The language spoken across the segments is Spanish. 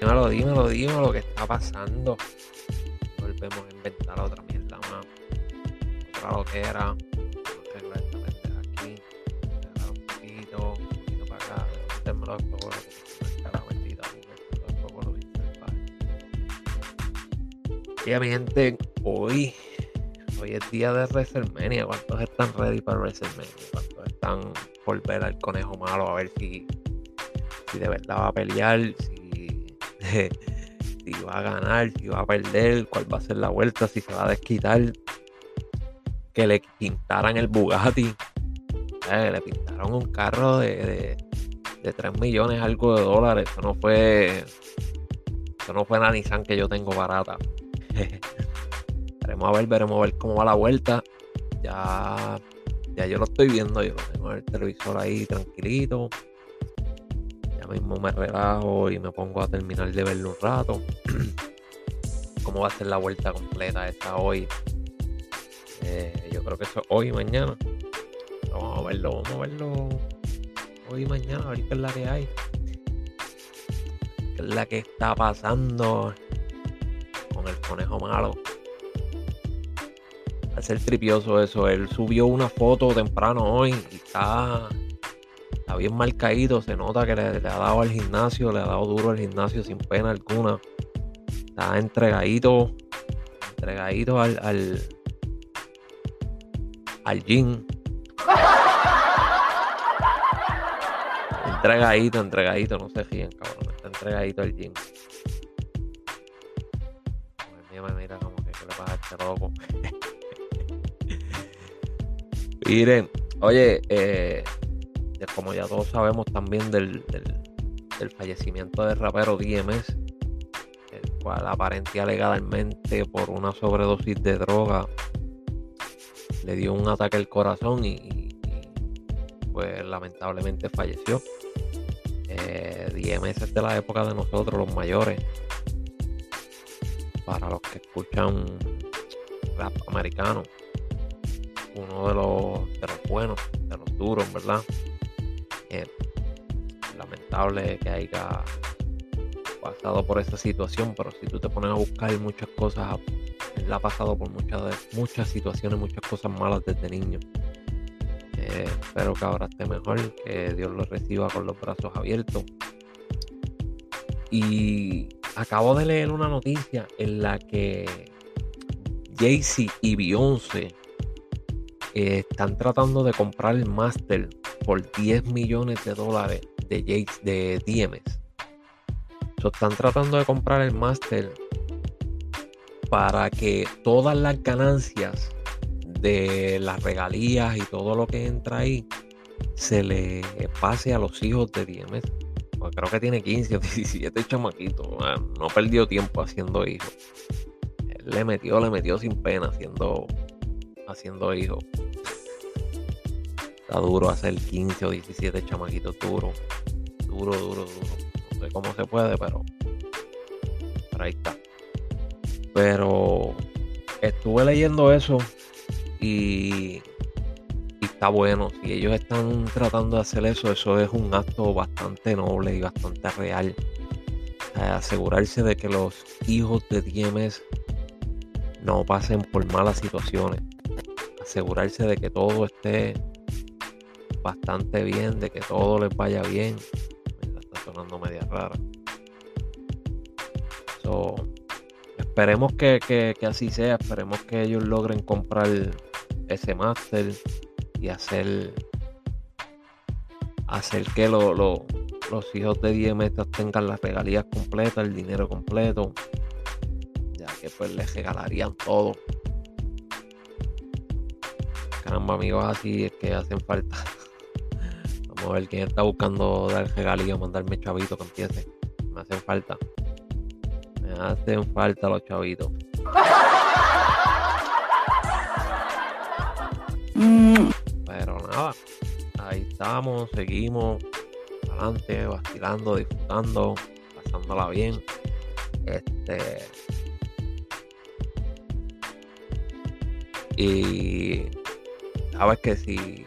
Dímelo, dímelo, dímelo, ¿qué está pasando? Volvemos a inventar otra mierda más. Otra lo que era. Arreglar esta pendeja aquí. Un poquito, un poquito para acá. Mi gente, hoy, hoy es día de WrestleMania. ¿Cuántos están ready para WrestleMania? ¿Cuántos están por al conejo malo a ver si, si de verdad va a pelear? Va a ganar, si va a perder, cuál va a ser la vuelta, si se va a desquitar. Que le pintaran el Bugatti. le pintaron un carro de, de, 3 millones algo de dólares. Eso no fue. Eso no fue la Nissan que yo tengo barata. veremos a ver, veremos a ver cómo va la vuelta. Ya, ya yo lo estoy viendo, yo lo tengo en el televisor ahí tranquilito mismo me relajo y me pongo a terminar de verlo un rato. ¿Cómo va a ser la vuelta completa esta hoy? Eh, yo creo que eso hoy y mañana. Vamos a verlo, vamos a verlo hoy y mañana, a ver qué es la que hay. ¿Qué es la que está pasando con el conejo malo? Va a ser tripioso eso. Él subió una foto temprano hoy y está está bien mal caído, se nota que le, ha dado al gimnasio, le ha dado duro al gimnasio sin pena alguna. Está entregadito, entregadito al, al, al gym. entregadito, entregadito, no se ríen, cabrón. Está entregadito al gym. Mira, me mira como que, le pasa a este loco. Miren, oye, eh, como ya todos sabemos también del, fallecimiento del rapero DMS, el cual aparente alegadamente por una sobredosis de droga le dio un ataque al corazón y, pues lamentablemente falleció. Eh, DMS es de la época de nosotros, los mayores. Para los que escuchan rap americano, uno de los, de los buenos, de los duros, ¿verdad? Lamentable que haya pasado por esta situación, pero si tú te pones a buscar muchas cosas, él ha pasado por muchas, muchas situaciones, muchas cosas malas desde niño. Eh, espero que ahora esté mejor, que Dios lo reciba con los brazos abiertos. Y acabo de leer una noticia en la que Jay-Z y Beyoncé eh, están tratando de comprar el máster por 10 millones de dólares de Jakes de DMS. están tratando de comprar el máster para que todas las ganancias de las regalías y todo lo que entra ahí se le pase a los hijos de DMS. Pues creo que tiene 15 o 17 chamaquitos. No perdió tiempo haciendo hijos. le metió, le metió sin pena haciendo, haciendo hijos. Está duro hacer 15 o 17 chamaquitos duro. Duro, duro, duro. No sé cómo se puede, pero. Pero ahí está. Pero estuve leyendo eso y, y está bueno. Si ellos están tratando de hacer eso, eso es un acto bastante noble y bastante real. asegurarse de que los hijos de DMS no pasen por malas situaciones. Asegurarse de que todo esté bastante bien, de que todo les vaya bien. está sonando media rara. esperemos que, así sea, esperemos que ellos logren comprar ese máster y hacer hacer que los hijos de 10 metas tengan las regalías completas, el dinero completo, ya que pues les regalarían todo. Caramba, amigos, así es que hacen falta. A ver quién está buscando dar regalío, mandarme chavitos que empiece. Me hacen falta. Me hacen falta los chavitos. Pero nada, ahí estamos, seguimos adelante, vacilando, disfrutando, pasándola bien. Este. Y sabes que si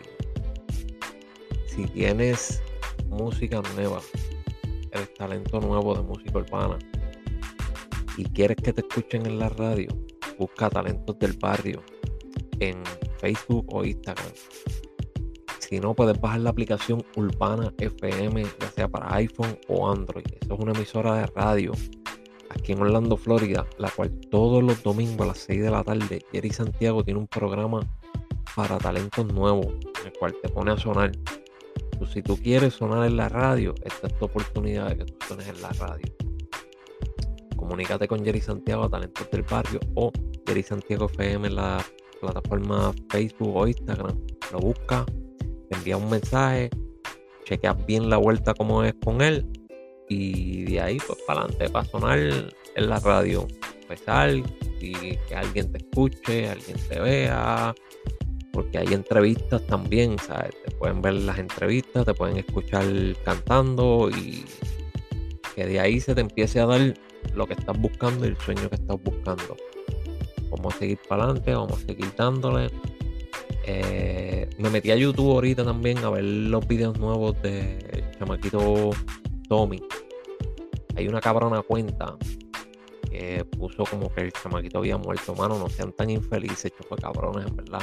si tienes música nueva el talento nuevo de música urbana y quieres que te escuchen en la radio, busca talentos del barrio en Facebook o Instagram. Si no, puedes bajar la aplicación Urbana FM, ya sea para iPhone o Android. Eso es una emisora de radio aquí en Orlando, Florida, la cual todos los domingos a las 6 de la tarde, Jerry Santiago tiene un programa para talentos nuevos, el cual te pone a sonar. Si tú quieres sonar en la radio, esta es tu oportunidad de que tú suenes en la radio. Comunícate con Jerry Santiago, Talentos del Barrio, o Jerry Santiago FM en la plataforma Facebook o Instagram. Lo busca, te envía un mensaje, chequeas bien la vuelta como es con él y de ahí pues para adelante, para sonar en la radio, empezar y que alguien te escuche, alguien te vea, porque hay entrevistas también, ¿sabes? Te pueden ver las entrevistas, te pueden escuchar cantando y que de ahí se te empiece a dar lo que estás buscando y el sueño que estás buscando. Vamos a seguir para adelante, vamos a seguir dándole. Eh, me metí a YouTube ahorita también a ver los videos nuevos de chamaquito Tommy. Hay una cabrona cuenta que puso como que el chamaquito había muerto. Mano, no sean tan infelices, fue cabrones, en verdad.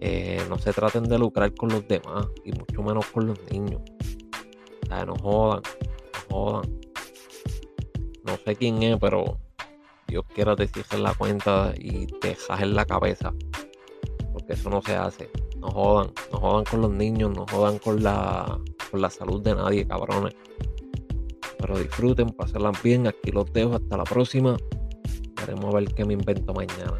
Eh, no se traten de lucrar con los demás y mucho menos con los niños. No jodan, no jodan. No sé quién es, pero Dios quiera te cierren la cuenta y te en la cabeza. Porque eso no se hace. No jodan, no jodan con los niños, no jodan con la, con la salud de nadie, cabrones. Pero disfruten, pasenla bien. Aquí los dejo. Hasta la próxima. Veremos a ver qué me invento mañana.